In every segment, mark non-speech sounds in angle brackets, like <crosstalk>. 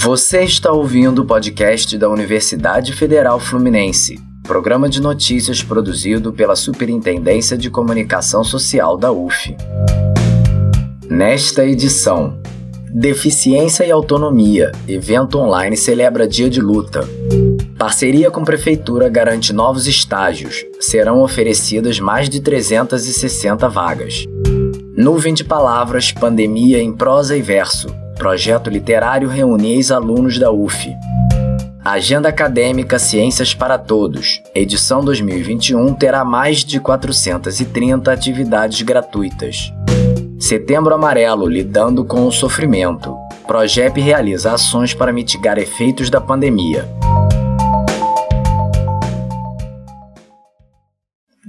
Você está ouvindo o podcast da Universidade Federal Fluminense, programa de notícias produzido pela Superintendência de Comunicação Social da UF. Nesta edição, Deficiência e Autonomia, evento online celebra dia de luta. Parceria com Prefeitura garante novos estágios, serão oferecidas mais de 360 vagas. Nuvem de Palavras, Pandemia em Prosa e Verso, projeto literário reúne ex-alunos da UF. Agenda Acadêmica Ciências para Todos, edição 2021 terá mais de 430 atividades gratuitas. Setembro Amarelo Lidando com o Sofrimento. Progep realiza ações para mitigar efeitos da pandemia.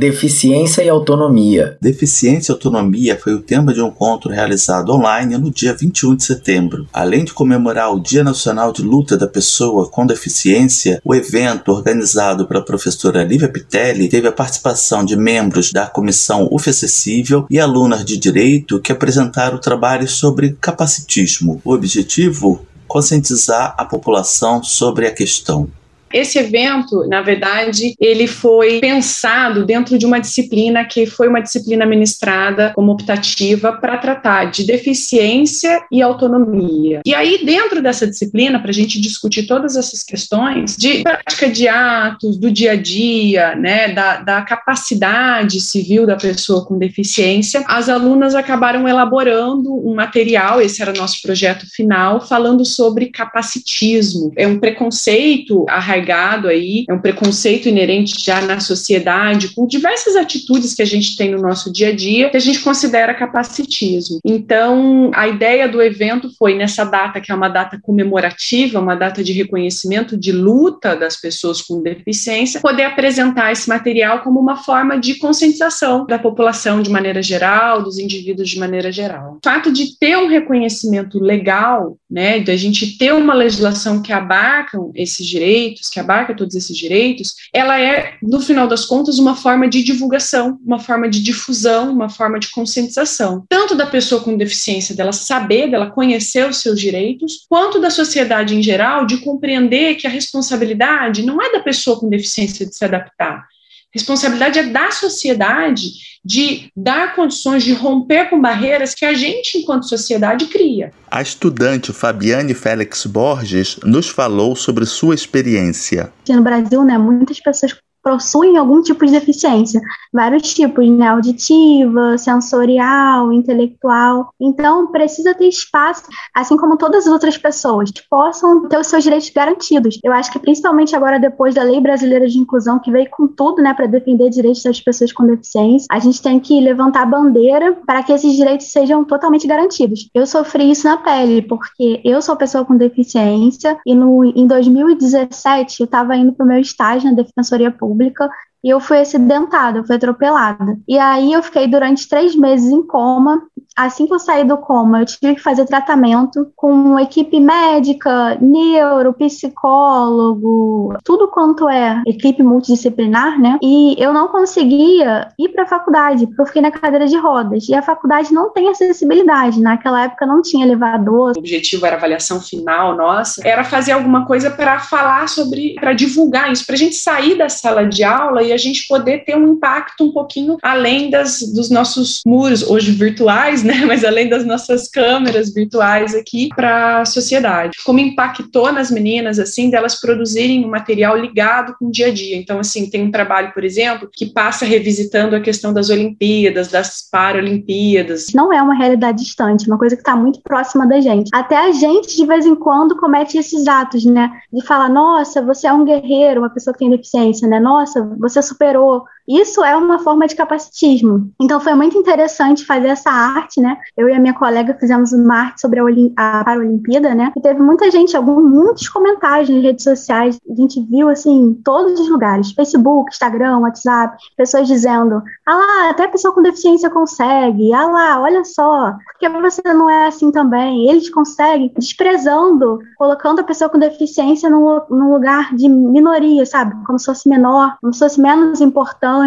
Deficiência e autonomia. Deficiência e autonomia foi o tema de um encontro realizado online no dia 21 de setembro. Além de comemorar o Dia Nacional de Luta da Pessoa com Deficiência, o evento, organizado pela professora Lívia Pitelli, teve a participação de membros da comissão UF Acessível e alunas de direito que apresentaram trabalhos sobre capacitismo. O objetivo? Conscientizar a população sobre a questão. Esse evento, na verdade, ele foi pensado dentro de uma disciplina que foi uma disciplina ministrada como optativa para tratar de deficiência e autonomia. E aí, dentro dessa disciplina, para a gente discutir todas essas questões de prática de atos, do dia a dia, né, da, da capacidade civil da pessoa com deficiência, as alunas acabaram elaborando um material, esse era nosso projeto final, falando sobre capacitismo. É um preconceito arraigado arraigado aí, é um preconceito inerente já na sociedade, com diversas atitudes que a gente tem no nosso dia a dia, que a gente considera capacitismo. Então, a ideia do evento foi nessa data, que é uma data comemorativa, uma data de reconhecimento de luta das pessoas com deficiência, poder apresentar esse material como uma forma de conscientização da população de maneira geral, dos indivíduos de maneira geral. O fato de ter um reconhecimento legal, né, de a gente ter uma legislação que abarcam esses direitos, que abarca todos esses direitos, ela é, no final das contas, uma forma de divulgação, uma forma de difusão, uma forma de conscientização, tanto da pessoa com deficiência, dela saber, dela conhecer os seus direitos, quanto da sociedade em geral de compreender que a responsabilidade não é da pessoa com deficiência de se adaptar, responsabilidade é da sociedade de dar condições de romper com barreiras que a gente, enquanto sociedade, cria. A estudante Fabiane Félix Borges nos falou sobre sua experiência. No Brasil, né, muitas pessoas possuem algum tipo de deficiência, vários tipos, né, auditiva, sensorial, intelectual. Então, precisa ter espaço, assim como todas as outras pessoas, que possam ter os seus direitos garantidos. Eu acho que principalmente agora depois da Lei Brasileira de Inclusão, que veio com tudo, né, para defender direitos das pessoas com deficiência, a gente tem que levantar a bandeira para que esses direitos sejam totalmente garantidos. Eu sofri isso na pele, porque eu sou pessoa com deficiência e no em 2017 eu estava indo para o meu estágio na Defensoria Pública pública e eu fui acidentada, eu fui atropelada. E aí eu fiquei durante três meses em coma. Assim que eu saí do coma, eu tive que fazer tratamento com equipe médica, neuro, psicólogo, tudo quanto é equipe multidisciplinar, né? E eu não conseguia ir para a faculdade, porque eu fiquei na cadeira de rodas. E a faculdade não tem acessibilidade. Naquela época não tinha elevador. O objetivo era avaliação final nossa, era fazer alguma coisa para falar sobre, para divulgar isso, para a gente sair da sala de aula e a gente poder ter um impacto um pouquinho além das, dos nossos muros, hoje virtuais, <laughs> né? Mas além das nossas câmeras virtuais aqui para a sociedade. Como impactou nas meninas, assim, delas produzirem um material ligado com o dia a dia. Então, assim, tem um trabalho, por exemplo, que passa revisitando a questão das Olimpíadas, das Paralimpíadas. Não é uma realidade distante, uma coisa que está muito próxima da gente. Até a gente, de vez em quando, comete esses atos, né? De falar, nossa, você é um guerreiro, uma pessoa que tem deficiência, né? Nossa, você superou. Isso é uma forma de capacitismo. Então foi muito interessante fazer essa arte, né? Eu e a minha colega fizemos uma arte sobre a, Olim a Paralimpíada, né? E teve muita gente, alguns, muitos comentários nas redes sociais. A gente viu assim, em todos os lugares: Facebook, Instagram, WhatsApp, pessoas dizendo: ah lá, até a pessoa com deficiência consegue, ah lá, olha só, porque você não é assim também. Eles conseguem, desprezando, colocando a pessoa com deficiência num, num lugar de minoria, sabe? Como se fosse menor, como se fosse menos importante.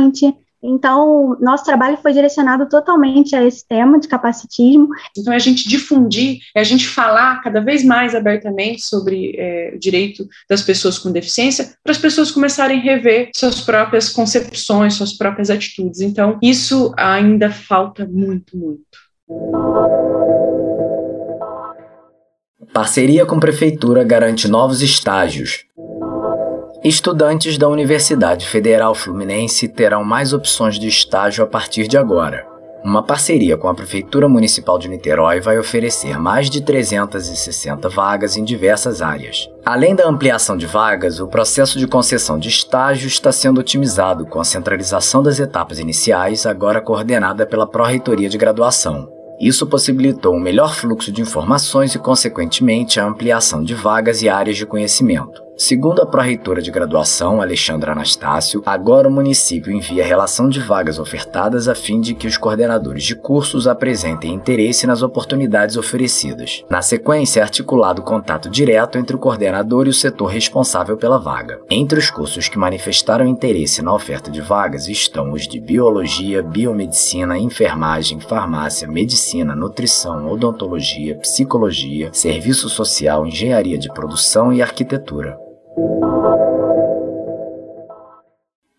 Então, nosso trabalho foi direcionado totalmente a esse tema de capacitismo. Então, é a gente difundir, é a gente falar cada vez mais abertamente sobre é, o direito das pessoas com deficiência, para as pessoas começarem a rever suas próprias concepções, suas próprias atitudes. Então, isso ainda falta muito, muito. Parceria com Prefeitura garante novos estágios. Estudantes da Universidade Federal Fluminense terão mais opções de estágio a partir de agora. Uma parceria com a Prefeitura Municipal de Niterói vai oferecer mais de 360 vagas em diversas áreas. Além da ampliação de vagas, o processo de concessão de estágio está sendo otimizado com a centralização das etapas iniciais, agora coordenada pela Pró-Reitoria de Graduação. Isso possibilitou um melhor fluxo de informações e, consequentemente, a ampliação de vagas e áreas de conhecimento. Segundo a pró-reitora de graduação, Alexandra Anastácio, agora o município envia relação de vagas ofertadas a fim de que os coordenadores de cursos apresentem interesse nas oportunidades oferecidas. Na sequência, é articulado contato direto entre o coordenador e o setor responsável pela vaga. Entre os cursos que manifestaram interesse na oferta de vagas estão os de Biologia, Biomedicina, Enfermagem, Farmácia, Medicina, Nutrição, Odontologia, Psicologia, Serviço Social, Engenharia de Produção e Arquitetura.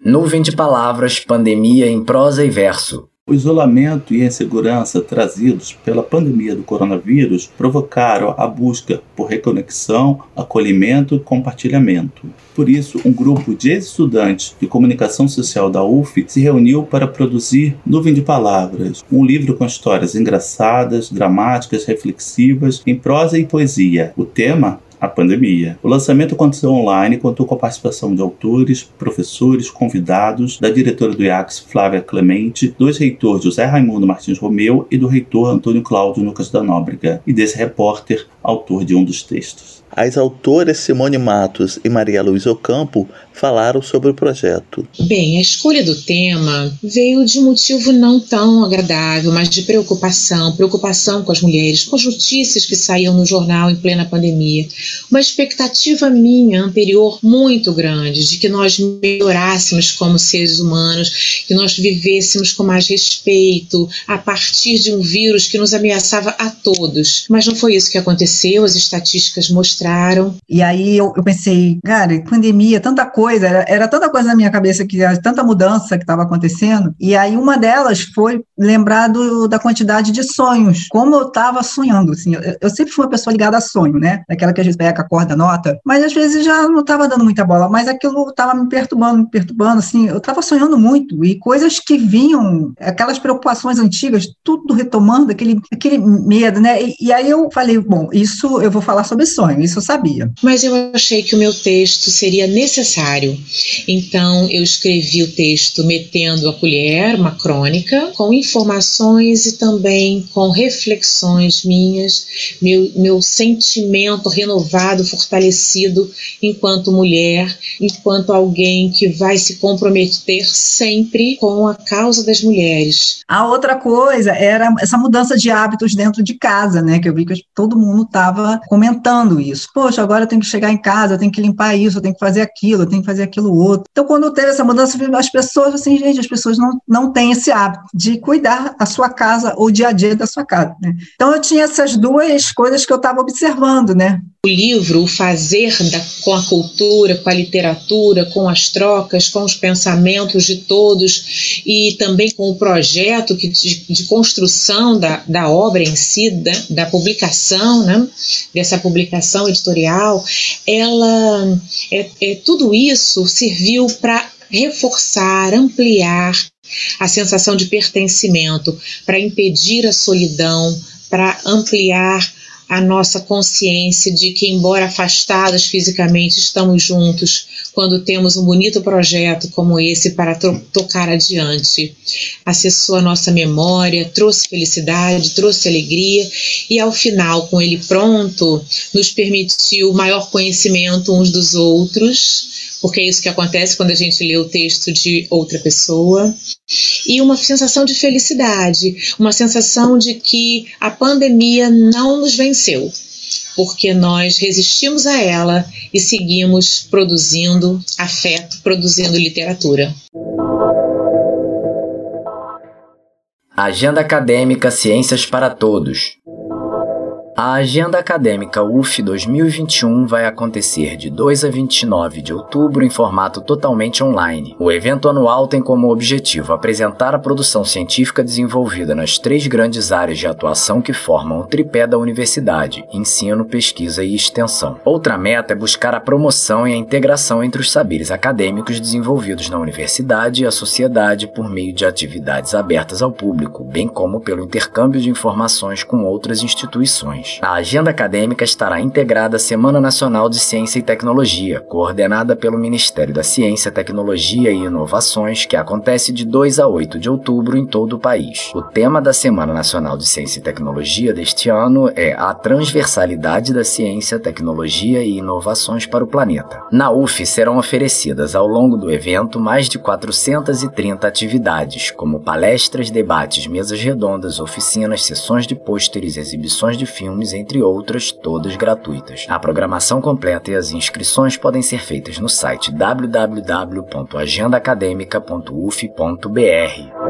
Nuvem de palavras, pandemia em prosa e verso. O isolamento e a insegurança trazidos pela pandemia do coronavírus provocaram a busca por reconexão, acolhimento e compartilhamento. Por isso, um grupo de ex-estudantes de comunicação social da UF se reuniu para produzir Nuvem de Palavras, um livro com histórias engraçadas, dramáticas, reflexivas, em prosa e poesia. O tema a pandemia. O lançamento aconteceu online e contou com a participação de autores, professores, convidados, da diretora do IACS, Flávia Clemente, dos reitores José Raimundo Martins Romeu e do reitor Antônio Cláudio Lucas da Nóbrega, e desse repórter, autor de um dos textos. As autoras Simone Matos e Maria Luiz Ocampo falaram sobre o projeto. Bem, a escolha do tema veio de motivo não tão agradável, mas de preocupação, preocupação com as mulheres, com as notícias que saíam no jornal em plena pandemia. Uma expectativa minha anterior muito grande de que nós melhorássemos como seres humanos, que nós vivêssemos com mais respeito a partir de um vírus que nos ameaçava a todos. Mas não foi isso que aconteceu, as estatísticas mostraram. E aí eu, eu pensei, cara, pandemia, tanta coisa, era, era, tanta coisa na minha cabeça, que tanta mudança que estava acontecendo. E aí uma delas foi lembrar do, da quantidade de sonhos, como eu estava sonhando. Assim, eu, eu, sempre fui uma pessoa ligada a sonho, né? Daquela que a gente pega, acorda, nota, mas às vezes já não estava dando muita bola, mas aquilo estava me perturbando, me perturbando, assim, eu estava sonhando muito, e coisas que vinham, aquelas preocupações antigas, tudo retomando, aquele, aquele medo, né? E, e aí eu falei, bom, isso eu vou falar sobre sonho, isso eu sabia. Mas eu achei que o meu texto seria necessário. Então eu escrevi o texto metendo a colher, uma crônica, com informações e também com reflexões minhas, meu, meu sentimento renovado, fortalecido enquanto mulher, enquanto alguém que vai se comprometer sempre com a causa das mulheres. A outra coisa era essa mudança de hábitos dentro de casa, né? Que eu vi que todo mundo estava comentando isso. Poxa, agora eu tenho que chegar em casa, eu tenho que limpar isso, eu tenho que fazer aquilo, eu tenho que fazer aquilo outro. Então, quando teve essa mudança, as pessoas, assim, gente, as pessoas não, não têm esse hábito de cuidar a sua casa, ou o dia a dia da sua casa, né? Então, eu tinha essas duas coisas que eu estava observando, né? Livro, o fazer da, com a cultura, com a literatura, com as trocas, com os pensamentos de todos e também com o projeto que, de, de construção da, da obra em si, da, da publicação, né? dessa publicação editorial, ela, é, é tudo isso serviu para reforçar, ampliar a sensação de pertencimento, para impedir a solidão, para ampliar a nossa consciência de que, embora afastados fisicamente, estamos juntos quando temos um bonito projeto como esse para tocar adiante. Acessou a nossa memória, trouxe felicidade, trouxe alegria e, ao final, com ele pronto, nos permitiu maior conhecimento uns dos outros porque é isso que acontece quando a gente lê o texto de outra pessoa, e uma sensação de felicidade, uma sensação de que a pandemia não nos venceu, porque nós resistimos a ela e seguimos produzindo afeto, produzindo literatura. Agenda Acadêmica Ciências para Todos. A agenda acadêmica UF 2021 vai acontecer de 2 a 29 de outubro em formato totalmente online. O evento anual tem como objetivo apresentar a produção científica desenvolvida nas três grandes áreas de atuação que formam o tripé da universidade: ensino, pesquisa e extensão. Outra meta é buscar a promoção e a integração entre os saberes acadêmicos desenvolvidos na universidade e a sociedade por meio de atividades abertas ao público, bem como pelo intercâmbio de informações com outras instituições. A agenda acadêmica estará integrada à Semana Nacional de Ciência e Tecnologia, coordenada pelo Ministério da Ciência, Tecnologia e Inovações, que acontece de 2 a 8 de outubro em todo o país. O tema da Semana Nacional de Ciência e Tecnologia deste ano é a transversalidade da ciência, tecnologia e inovações para o planeta. Na UF serão oferecidas ao longo do evento mais de 430 atividades, como palestras, debates, mesas redondas, oficinas, sessões de pôsteres, exibições de filmes filmes, entre outras, todas gratuitas. A programação completa e as inscrições podem ser feitas no site www.agendaacademica.uf.br.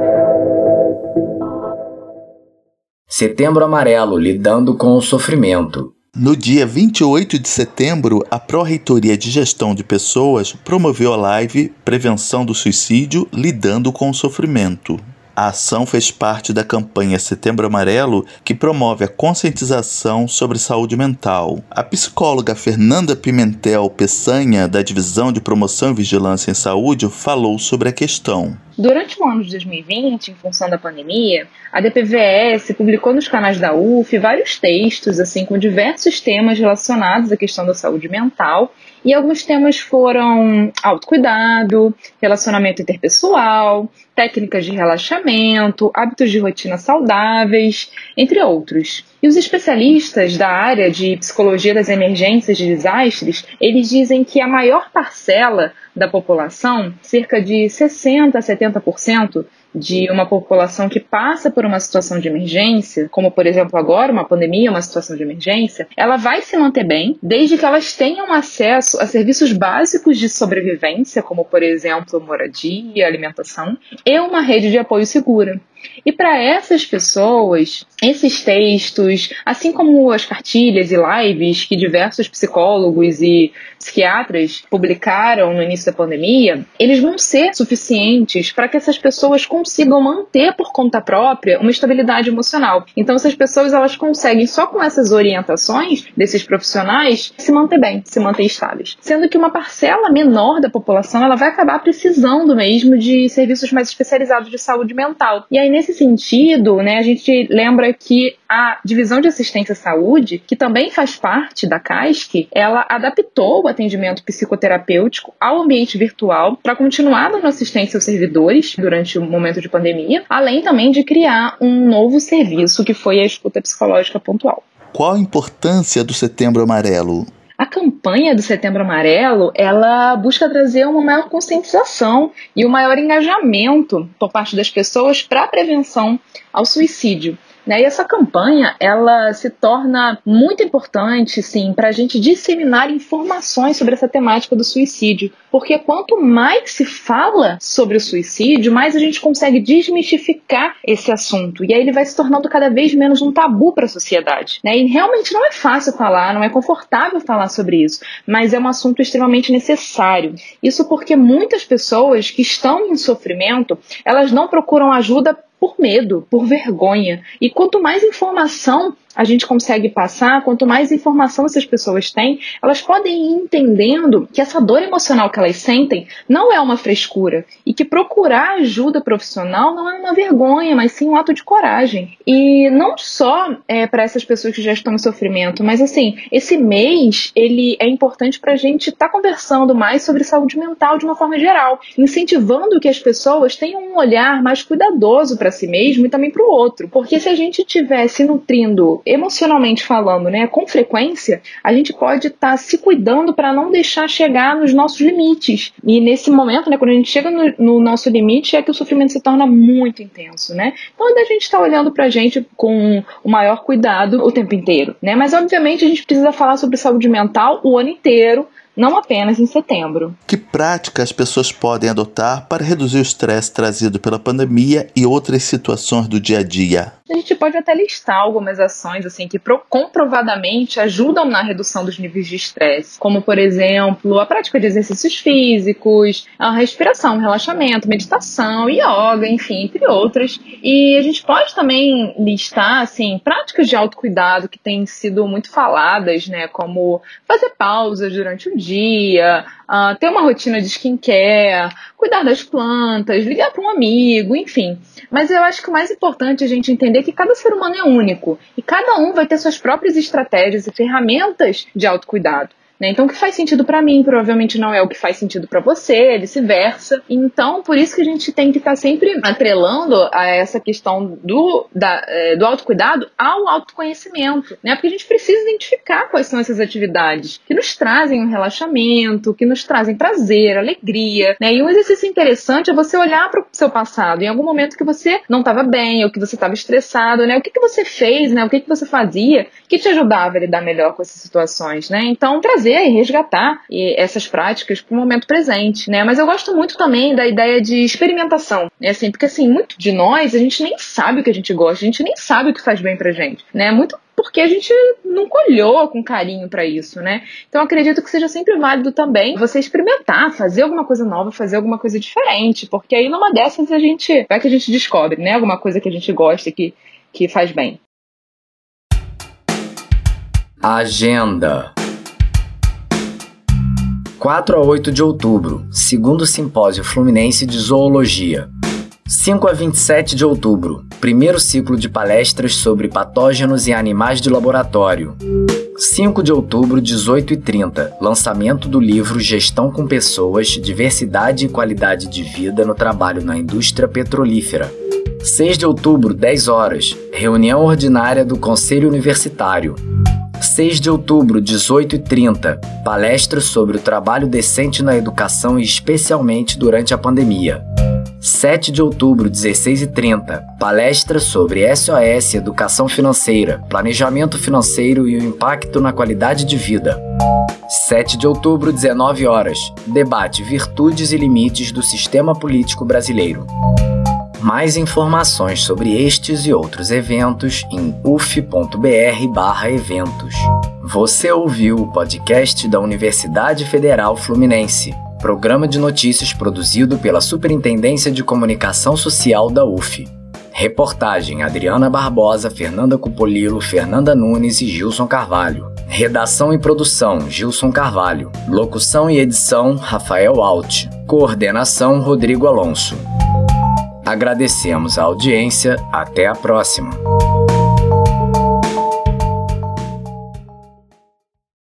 Setembro Amarelo Lidando com o Sofrimento. No dia 28 de setembro, a Pró-Reitoria de Gestão de Pessoas promoveu a live Prevenção do Suicídio Lidando com o Sofrimento. A ação fez parte da campanha Setembro Amarelo, que promove a conscientização sobre saúde mental. A psicóloga Fernanda Pimentel Peçanha, da Divisão de Promoção e Vigilância em Saúde, falou sobre a questão. Durante o ano de 2020, em função da pandemia, a DPVS publicou nos canais da UF vários textos, assim, com diversos temas relacionados à questão da saúde mental e alguns temas foram autocuidado, relacionamento interpessoal, técnicas de relaxamento, hábitos de rotina saudáveis, entre outros. E os especialistas da área de psicologia das emergências de desastres, eles dizem que a maior parcela da população, cerca de 60 a 70%, de uma população que passa por uma situação de emergência, como por exemplo agora uma pandemia, uma situação de emergência, ela vai se manter bem, desde que elas tenham acesso a serviços básicos de sobrevivência, como por exemplo moradia, alimentação, e uma rede de apoio segura. E para essas pessoas, esses textos, assim como as cartilhas e lives que diversos psicólogos e psiquiatras publicaram no início da pandemia, eles vão ser suficientes para que essas pessoas consigam manter por conta própria uma estabilidade emocional. Então, essas pessoas elas conseguem só com essas orientações desses profissionais se manter bem, se manter estáveis. Sendo que uma parcela menor da população ela vai acabar precisando mesmo de serviços mais especializados de saúde mental. E aí nesse sentido, né, a gente lembra que a divisão de assistência à saúde, que também faz parte da CASC, ela adaptou o atendimento psicoterapêutico ao ambiente virtual para continuar dando assistência aos servidores durante o momento de pandemia, além também de criar um novo serviço que foi a escuta psicológica pontual. Qual a importância do Setembro Amarelo? A campanha do Setembro Amarelo, ela busca trazer uma maior conscientização e um maior engajamento por parte das pessoas para a prevenção ao suicídio. Né? E essa campanha ela se torna muito importante, sim, para a gente disseminar informações sobre essa temática do suicídio, porque quanto mais se fala sobre o suicídio, mais a gente consegue desmistificar esse assunto. E aí ele vai se tornando cada vez menos um tabu para a sociedade. Né? E realmente não é fácil falar, não é confortável falar sobre isso, mas é um assunto extremamente necessário. Isso porque muitas pessoas que estão em sofrimento, elas não procuram ajuda por medo, por vergonha. E quanto mais informação a gente consegue passar, quanto mais informação essas pessoas têm, elas podem ir entendendo que essa dor emocional que elas sentem não é uma frescura e que procurar ajuda profissional não é uma vergonha, mas sim um ato de coragem. E não só é, para essas pessoas que já estão em sofrimento, mas assim, esse mês ele é importante para a gente estar tá conversando mais sobre saúde mental de uma forma geral, incentivando que as pessoas tenham um olhar mais cuidadoso para si mesmo e também para o outro, porque se a gente estiver se nutrindo emocionalmente falando, né, com frequência, a gente pode estar tá se cuidando para não deixar chegar nos nossos limites. E nesse momento, né, quando a gente chega no, no, nosso limite, é que o sofrimento se torna muito intenso, né? Então a gente está olhando para a gente com o maior cuidado o tempo inteiro, né? Mas obviamente a gente precisa falar sobre saúde mental o ano inteiro, não apenas em setembro. Que práticas as pessoas podem adotar para reduzir o estresse trazido pela pandemia e outras situações do dia a dia? A gente pode até listar algumas ações assim que comprovadamente ajudam na redução dos níveis de estresse, como por exemplo a prática de exercícios físicos, a respiração, relaxamento, meditação, yoga, enfim, entre outras. E a gente pode também listar assim práticas de autocuidado que têm sido muito faladas, né, como fazer pausas durante o dia, uh, ter uma rotina de skincare, cuidar das plantas, ligar para um amigo, enfim. Mas eu acho que o mais importante é a gente entender que cada ser humano é único e cada um vai ter suas próprias estratégias e ferramentas de autocuidado. Né? Então, o que faz sentido para mim provavelmente não é o que faz sentido para você, vice-versa. Então, por isso que a gente tem que estar tá sempre atrelando a essa questão do, da, é, do autocuidado ao autoconhecimento, né? Porque a gente precisa identificar quais são essas atividades que nos trazem um relaxamento, que nos trazem prazer, alegria, né? E um exercício interessante é você olhar para o seu passado, em algum momento que você não estava bem, ou que você estava estressado, né? O que, que você fez, né? O que, que você fazia que te ajudava a lidar melhor com essas situações, né? Então, trazer trazer e resgatar essas práticas para o momento presente, né? Mas eu gosto muito também da ideia de experimentação, né? Assim, porque assim, muito de nós, a gente nem sabe o que a gente gosta, a gente nem sabe o que faz bem pra gente, né? Muito porque a gente nunca olhou com carinho para isso, né? Então acredito que seja sempre válido também você experimentar, fazer alguma coisa nova, fazer alguma coisa diferente, porque aí numa dessas a gente vai que a gente descobre, né? Alguma coisa que a gente gosta que que faz bem. Agenda 4 a 8 de outubro, segundo Simpósio Fluminense de Zoologia. 5 a 27 de outubro, primeiro ciclo de palestras sobre patógenos e animais de laboratório. 5 de outubro, 18 e 30, lançamento do livro Gestão com Pessoas, Diversidade e Qualidade de Vida no Trabalho na Indústria Petrolífera. 6 de outubro, 10 horas, reunião ordinária do Conselho Universitário. 6 de outubro, 18h30, palestra sobre o trabalho decente na educação e especialmente durante a pandemia. 7 de outubro, 16h30, palestra sobre SOS Educação Financeira, Planejamento Financeiro e o Impacto na Qualidade de Vida. 7 de outubro, 19 horas, debate Virtudes e Limites do Sistema Político Brasileiro. Mais informações sobre estes e outros eventos em uf.br/eventos. Você ouviu o podcast da Universidade Federal Fluminense, programa de notícias produzido pela Superintendência de Comunicação Social da UF. Reportagem Adriana Barbosa, Fernanda Cupolilo, Fernanda Nunes e Gilson Carvalho. Redação e produção Gilson Carvalho. Locução e edição Rafael Alt. Coordenação Rodrigo Alonso. Agradecemos a audiência. Até a próxima.